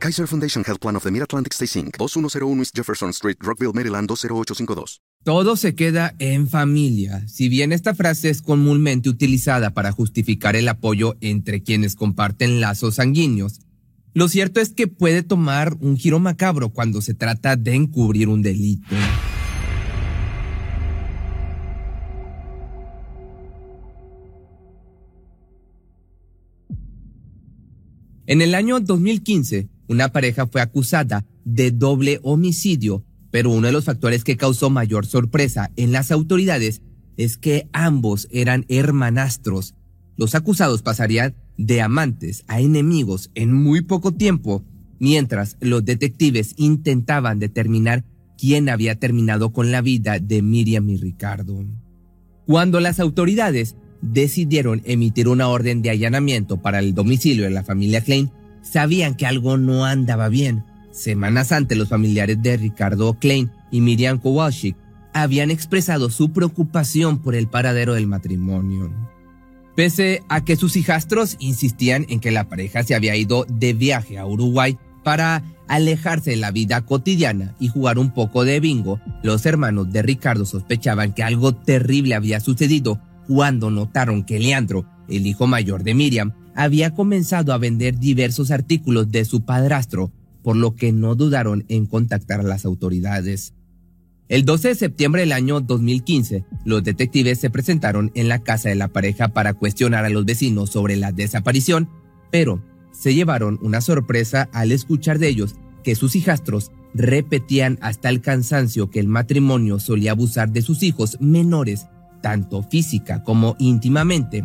Kaiser Foundation Health Plan of the Mid-Atlantic Stay Inc., 2101 East Jefferson Street, Rockville, Maryland, 20852. Todo se queda en familia. Si bien esta frase es comúnmente utilizada para justificar el apoyo entre quienes comparten lazos sanguíneos, lo cierto es que puede tomar un giro macabro cuando se trata de encubrir un delito. En el año 2015, una pareja fue acusada de doble homicidio, pero uno de los factores que causó mayor sorpresa en las autoridades es que ambos eran hermanastros. Los acusados pasarían de amantes a enemigos en muy poco tiempo, mientras los detectives intentaban determinar quién había terminado con la vida de Miriam y Ricardo. Cuando las autoridades decidieron emitir una orden de allanamiento para el domicilio de la familia Klein, sabían que algo no andaba bien. Semanas antes, los familiares de Ricardo Klein y Miriam Kowalczyk habían expresado su preocupación por el paradero del matrimonio. Pese a que sus hijastros insistían en que la pareja se había ido de viaje a Uruguay para alejarse de la vida cotidiana y jugar un poco de bingo, los hermanos de Ricardo sospechaban que algo terrible había sucedido cuando notaron que Leandro, el hijo mayor de Miriam, había comenzado a vender diversos artículos de su padrastro, por lo que no dudaron en contactar a las autoridades. El 12 de septiembre del año 2015, los detectives se presentaron en la casa de la pareja para cuestionar a los vecinos sobre la desaparición, pero se llevaron una sorpresa al escuchar de ellos que sus hijastros repetían hasta el cansancio que el matrimonio solía abusar de sus hijos menores, tanto física como íntimamente.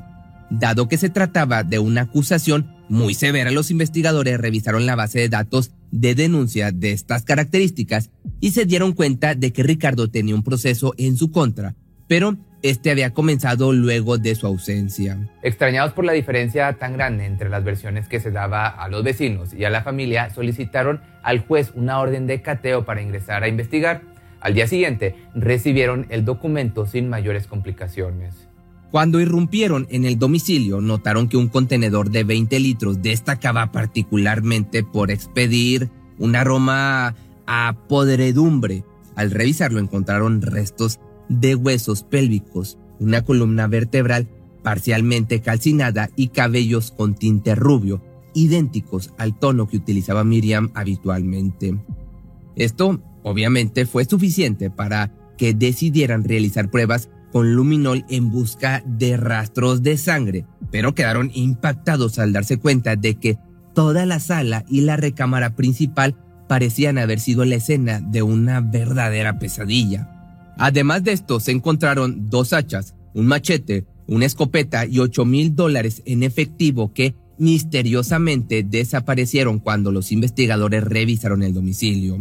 Dado que se trataba de una acusación muy severa, los investigadores revisaron la base de datos de denuncia de estas características y se dieron cuenta de que Ricardo tenía un proceso en su contra, pero este había comenzado luego de su ausencia. Extrañados por la diferencia tan grande entre las versiones que se daba a los vecinos y a la familia, solicitaron al juez una orden de cateo para ingresar a investigar. Al día siguiente recibieron el documento sin mayores complicaciones. Cuando irrumpieron en el domicilio, notaron que un contenedor de 20 litros destacaba particularmente por expedir un aroma a podredumbre. Al revisarlo encontraron restos de huesos pélvicos, una columna vertebral parcialmente calcinada y cabellos con tinte rubio, idénticos al tono que utilizaba Miriam habitualmente. Esto, obviamente, fue suficiente para que decidieran realizar pruebas con luminol en busca de rastros de sangre, pero quedaron impactados al darse cuenta de que toda la sala y la recámara principal parecían haber sido la escena de una verdadera pesadilla. Además de esto, se encontraron dos hachas, un machete, una escopeta y 8 mil dólares en efectivo que misteriosamente desaparecieron cuando los investigadores revisaron el domicilio.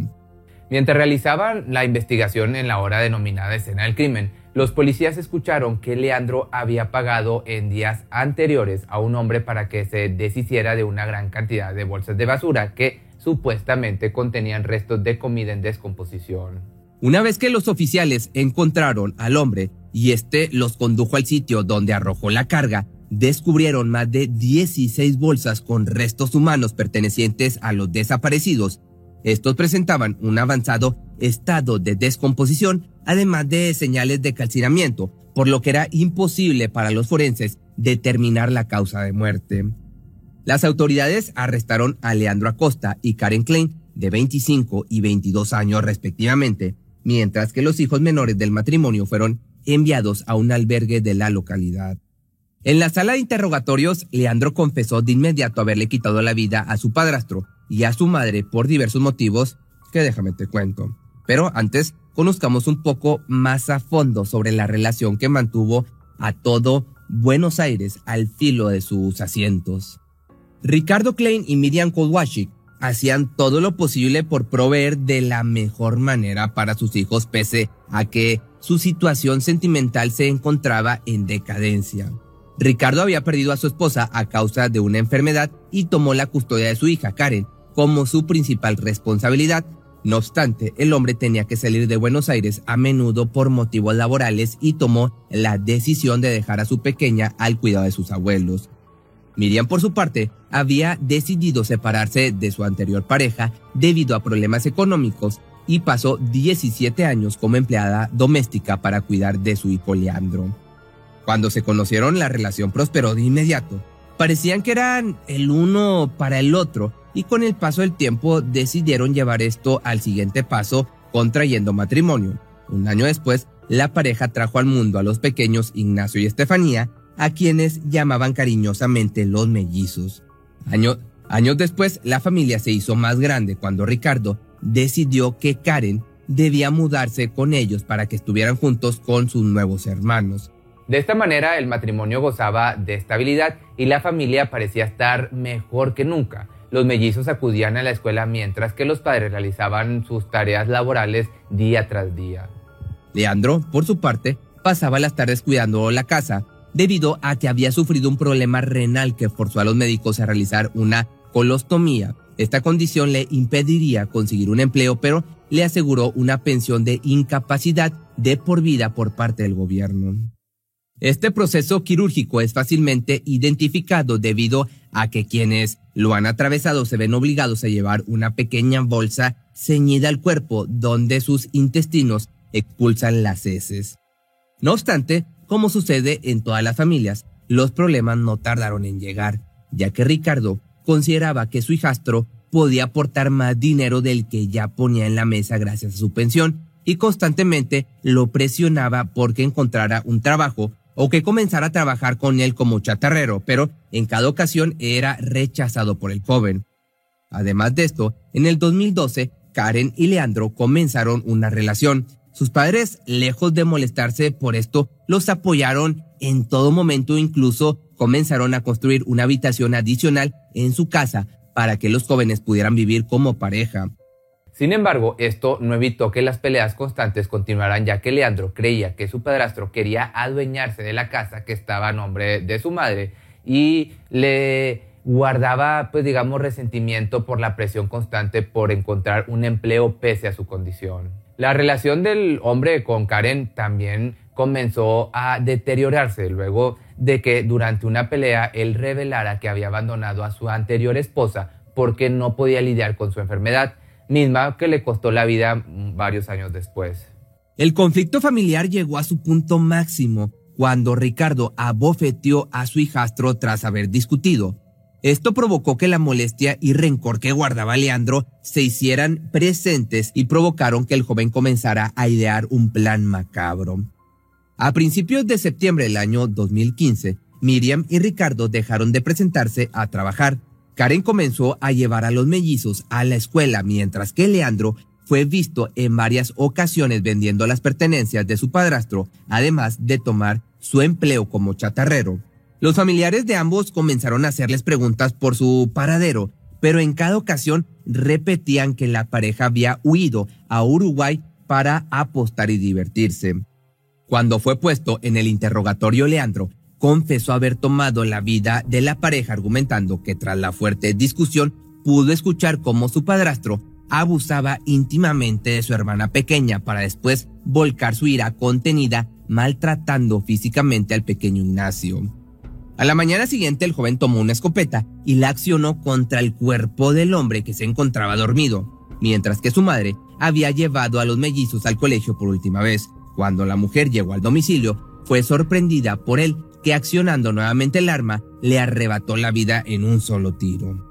Mientras realizaban la investigación en la hora denominada escena del crimen, los policías escucharon que Leandro había pagado en días anteriores a un hombre para que se deshiciera de una gran cantidad de bolsas de basura que supuestamente contenían restos de comida en descomposición. Una vez que los oficiales encontraron al hombre y este los condujo al sitio donde arrojó la carga, descubrieron más de 16 bolsas con restos humanos pertenecientes a los desaparecidos. Estos presentaban un avanzado estado de descomposición además de señales de calcinamiento, por lo que era imposible para los forenses determinar la causa de muerte. Las autoridades arrestaron a Leandro Acosta y Karen Klein, de 25 y 22 años respectivamente, mientras que los hijos menores del matrimonio fueron enviados a un albergue de la localidad. En la sala de interrogatorios, Leandro confesó de inmediato haberle quitado la vida a su padrastro y a su madre por diversos motivos que déjame te cuento. Pero antes conozcamos un poco más a fondo sobre la relación que mantuvo a todo Buenos Aires al filo de sus asientos. Ricardo Klein y Miriam Kowalczyk hacían todo lo posible por proveer de la mejor manera para sus hijos pese a que su situación sentimental se encontraba en decadencia. Ricardo había perdido a su esposa a causa de una enfermedad y tomó la custodia de su hija, Karen, como su principal responsabilidad. No obstante, el hombre tenía que salir de Buenos Aires a menudo por motivos laborales y tomó la decisión de dejar a su pequeña al cuidado de sus abuelos. Miriam, por su parte, había decidido separarse de su anterior pareja debido a problemas económicos y pasó 17 años como empleada doméstica para cuidar de su hijo Leandro. Cuando se conocieron, la relación prosperó de inmediato. Parecían que eran el uno para el otro y con el paso del tiempo decidieron llevar esto al siguiente paso contrayendo matrimonio. Un año después, la pareja trajo al mundo a los pequeños Ignacio y Estefanía, a quienes llamaban cariñosamente los mellizos. años después, la familia se hizo más grande cuando Ricardo decidió que Karen debía mudarse con ellos para que estuvieran juntos con sus nuevos hermanos. De esta manera el matrimonio gozaba de estabilidad y la familia parecía estar mejor que nunca. Los mellizos acudían a la escuela mientras que los padres realizaban sus tareas laborales día tras día. Leandro, por su parte, pasaba las tardes cuidando la casa, debido a que había sufrido un problema renal que forzó a los médicos a realizar una colostomía. Esta condición le impediría conseguir un empleo, pero le aseguró una pensión de incapacidad de por vida por parte del gobierno. Este proceso quirúrgico es fácilmente identificado debido a que quienes lo han atravesado se ven obligados a llevar una pequeña bolsa ceñida al cuerpo donde sus intestinos expulsan las heces. No obstante, como sucede en todas las familias, los problemas no tardaron en llegar, ya que Ricardo consideraba que su hijastro podía aportar más dinero del que ya ponía en la mesa gracias a su pensión y constantemente lo presionaba porque encontrara un trabajo o que comenzara a trabajar con él como chatarrero, pero en cada ocasión era rechazado por el joven. Además de esto, en el 2012, Karen y Leandro comenzaron una relación. Sus padres, lejos de molestarse por esto, los apoyaron en todo momento, incluso comenzaron a construir una habitación adicional en su casa para que los jóvenes pudieran vivir como pareja. Sin embargo, esto no evitó que las peleas constantes continuaran ya que Leandro creía que su padrastro quería adueñarse de la casa que estaba a nombre de su madre y le guardaba, pues digamos, resentimiento por la presión constante por encontrar un empleo pese a su condición. La relación del hombre con Karen también comenzó a deteriorarse luego de que durante una pelea él revelara que había abandonado a su anterior esposa porque no podía lidiar con su enfermedad misma que le costó la vida varios años después. El conflicto familiar llegó a su punto máximo cuando Ricardo abofeteó a su hijastro tras haber discutido. Esto provocó que la molestia y rencor que guardaba Leandro se hicieran presentes y provocaron que el joven comenzara a idear un plan macabro. A principios de septiembre del año 2015, Miriam y Ricardo dejaron de presentarse a trabajar Karen comenzó a llevar a los mellizos a la escuela, mientras que Leandro fue visto en varias ocasiones vendiendo las pertenencias de su padrastro, además de tomar su empleo como chatarrero. Los familiares de ambos comenzaron a hacerles preguntas por su paradero, pero en cada ocasión repetían que la pareja había huido a Uruguay para apostar y divertirse. Cuando fue puesto en el interrogatorio Leandro, confesó haber tomado la vida de la pareja argumentando que tras la fuerte discusión pudo escuchar cómo su padrastro abusaba íntimamente de su hermana pequeña para después volcar su ira contenida maltratando físicamente al pequeño Ignacio. A la mañana siguiente el joven tomó una escopeta y la accionó contra el cuerpo del hombre que se encontraba dormido, mientras que su madre había llevado a los mellizos al colegio por última vez. Cuando la mujer llegó al domicilio, fue sorprendida por él que accionando nuevamente el arma le arrebató la vida en un solo tiro.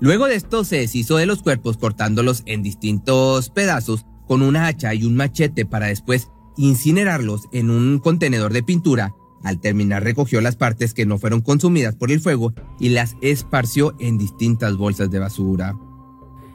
Luego de esto se deshizo de los cuerpos cortándolos en distintos pedazos con una hacha y un machete para después incinerarlos en un contenedor de pintura. Al terminar recogió las partes que no fueron consumidas por el fuego y las esparció en distintas bolsas de basura.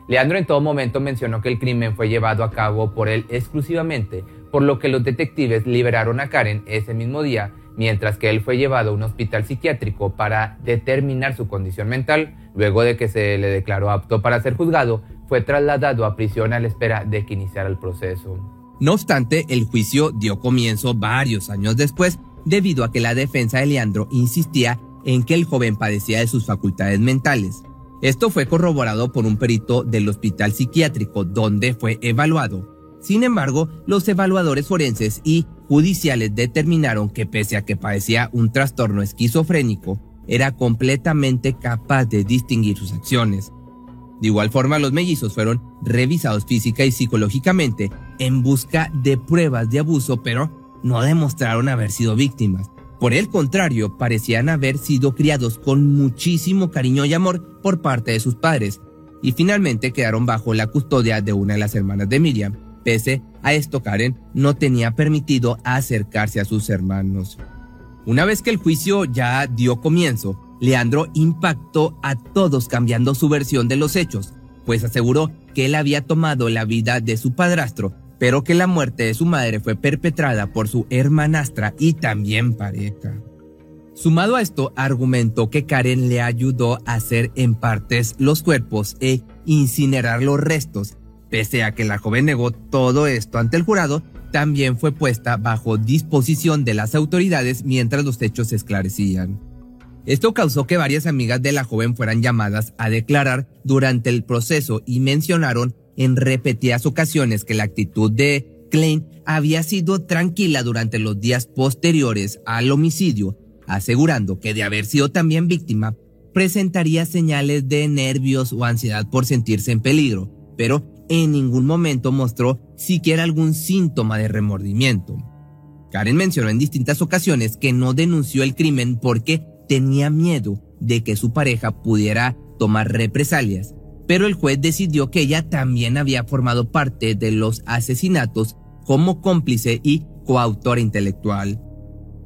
Leandro en todo momento mencionó que el crimen fue llevado a cabo por él exclusivamente, por lo que los detectives liberaron a Karen ese mismo día mientras que él fue llevado a un hospital psiquiátrico para determinar su condición mental. Luego de que se le declaró apto para ser juzgado, fue trasladado a prisión a la espera de que iniciara el proceso. No obstante, el juicio dio comienzo varios años después debido a que la defensa de Leandro insistía en que el joven padecía de sus facultades mentales. Esto fue corroborado por un perito del hospital psiquiátrico donde fue evaluado. Sin embargo, los evaluadores forenses y judiciales determinaron que pese a que padecía un trastorno esquizofrénico, era completamente capaz de distinguir sus acciones. De igual forma, los mellizos fueron revisados física y psicológicamente en busca de pruebas de abuso, pero no demostraron haber sido víctimas. Por el contrario, parecían haber sido criados con muchísimo cariño y amor por parte de sus padres, y finalmente quedaron bajo la custodia de una de las hermanas de Miriam. Pese a esto, Karen no tenía permitido acercarse a sus hermanos. Una vez que el juicio ya dio comienzo, Leandro impactó a todos cambiando su versión de los hechos, pues aseguró que él había tomado la vida de su padrastro pero que la muerte de su madre fue perpetrada por su hermanastra y también pareja. Sumado a esto, argumentó que Karen le ayudó a hacer en partes los cuerpos e incinerar los restos. Pese a que la joven negó todo esto ante el jurado, también fue puesta bajo disposición de las autoridades mientras los hechos se esclarecían. Esto causó que varias amigas de la joven fueran llamadas a declarar durante el proceso y mencionaron en repetidas ocasiones que la actitud de Klein había sido tranquila durante los días posteriores al homicidio, asegurando que de haber sido también víctima, presentaría señales de nervios o ansiedad por sentirse en peligro, pero en ningún momento mostró siquiera algún síntoma de remordimiento. Karen mencionó en distintas ocasiones que no denunció el crimen porque tenía miedo de que su pareja pudiera tomar represalias, pero el juez decidió que ella también había formado parte de los asesinatos como cómplice y coautora intelectual.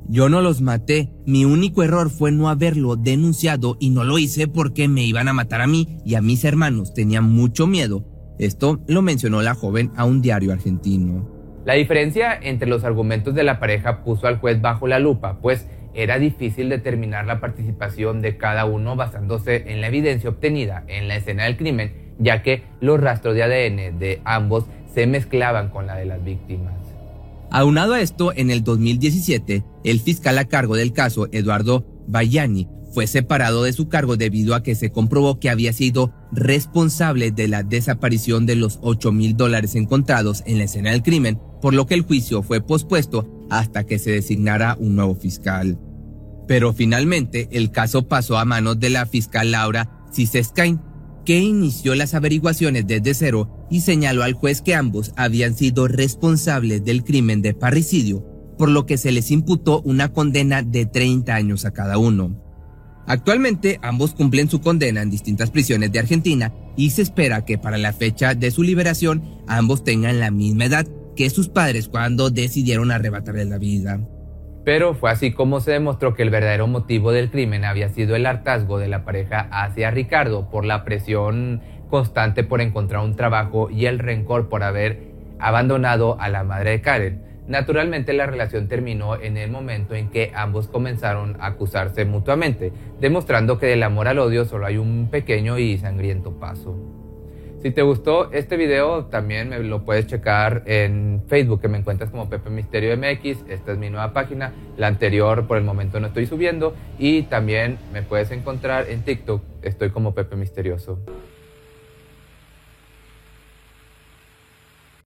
Yo no los maté, mi único error fue no haberlo denunciado y no lo hice porque me iban a matar a mí y a mis hermanos, tenía mucho miedo. Esto lo mencionó la joven a un diario argentino. La diferencia entre los argumentos de la pareja puso al juez bajo la lupa, pues era difícil determinar la participación de cada uno basándose en la evidencia obtenida en la escena del crimen, ya que los rastros de ADN de ambos se mezclaban con la de las víctimas. Aunado a esto, en el 2017, el fiscal a cargo del caso, Eduardo Bayani, fue separado de su cargo debido a que se comprobó que había sido responsable de la desaparición de los 8 mil dólares encontrados en la escena del crimen, por lo que el juicio fue pospuesto hasta que se designara un nuevo fiscal. Pero finalmente el caso pasó a manos de la fiscal Laura Ciseskain, que inició las averiguaciones desde cero y señaló al juez que ambos habían sido responsables del crimen de parricidio, por lo que se les imputó una condena de 30 años a cada uno. Actualmente ambos cumplen su condena en distintas prisiones de Argentina y se espera que para la fecha de su liberación ambos tengan la misma edad que sus padres cuando decidieron arrebatarle la vida. Pero fue así como se demostró que el verdadero motivo del crimen había sido el hartazgo de la pareja hacia Ricardo por la presión constante por encontrar un trabajo y el rencor por haber abandonado a la madre de Karen. Naturalmente la relación terminó en el momento en que ambos comenzaron a acusarse mutuamente, demostrando que del amor al odio solo hay un pequeño y sangriento paso. Si te gustó este video, también me lo puedes checar en Facebook, que me encuentras como Pepe Misterio MX. Esta es mi nueva página. La anterior, por el momento, no estoy subiendo. Y también me puedes encontrar en TikTok. Estoy como Pepe Misterioso.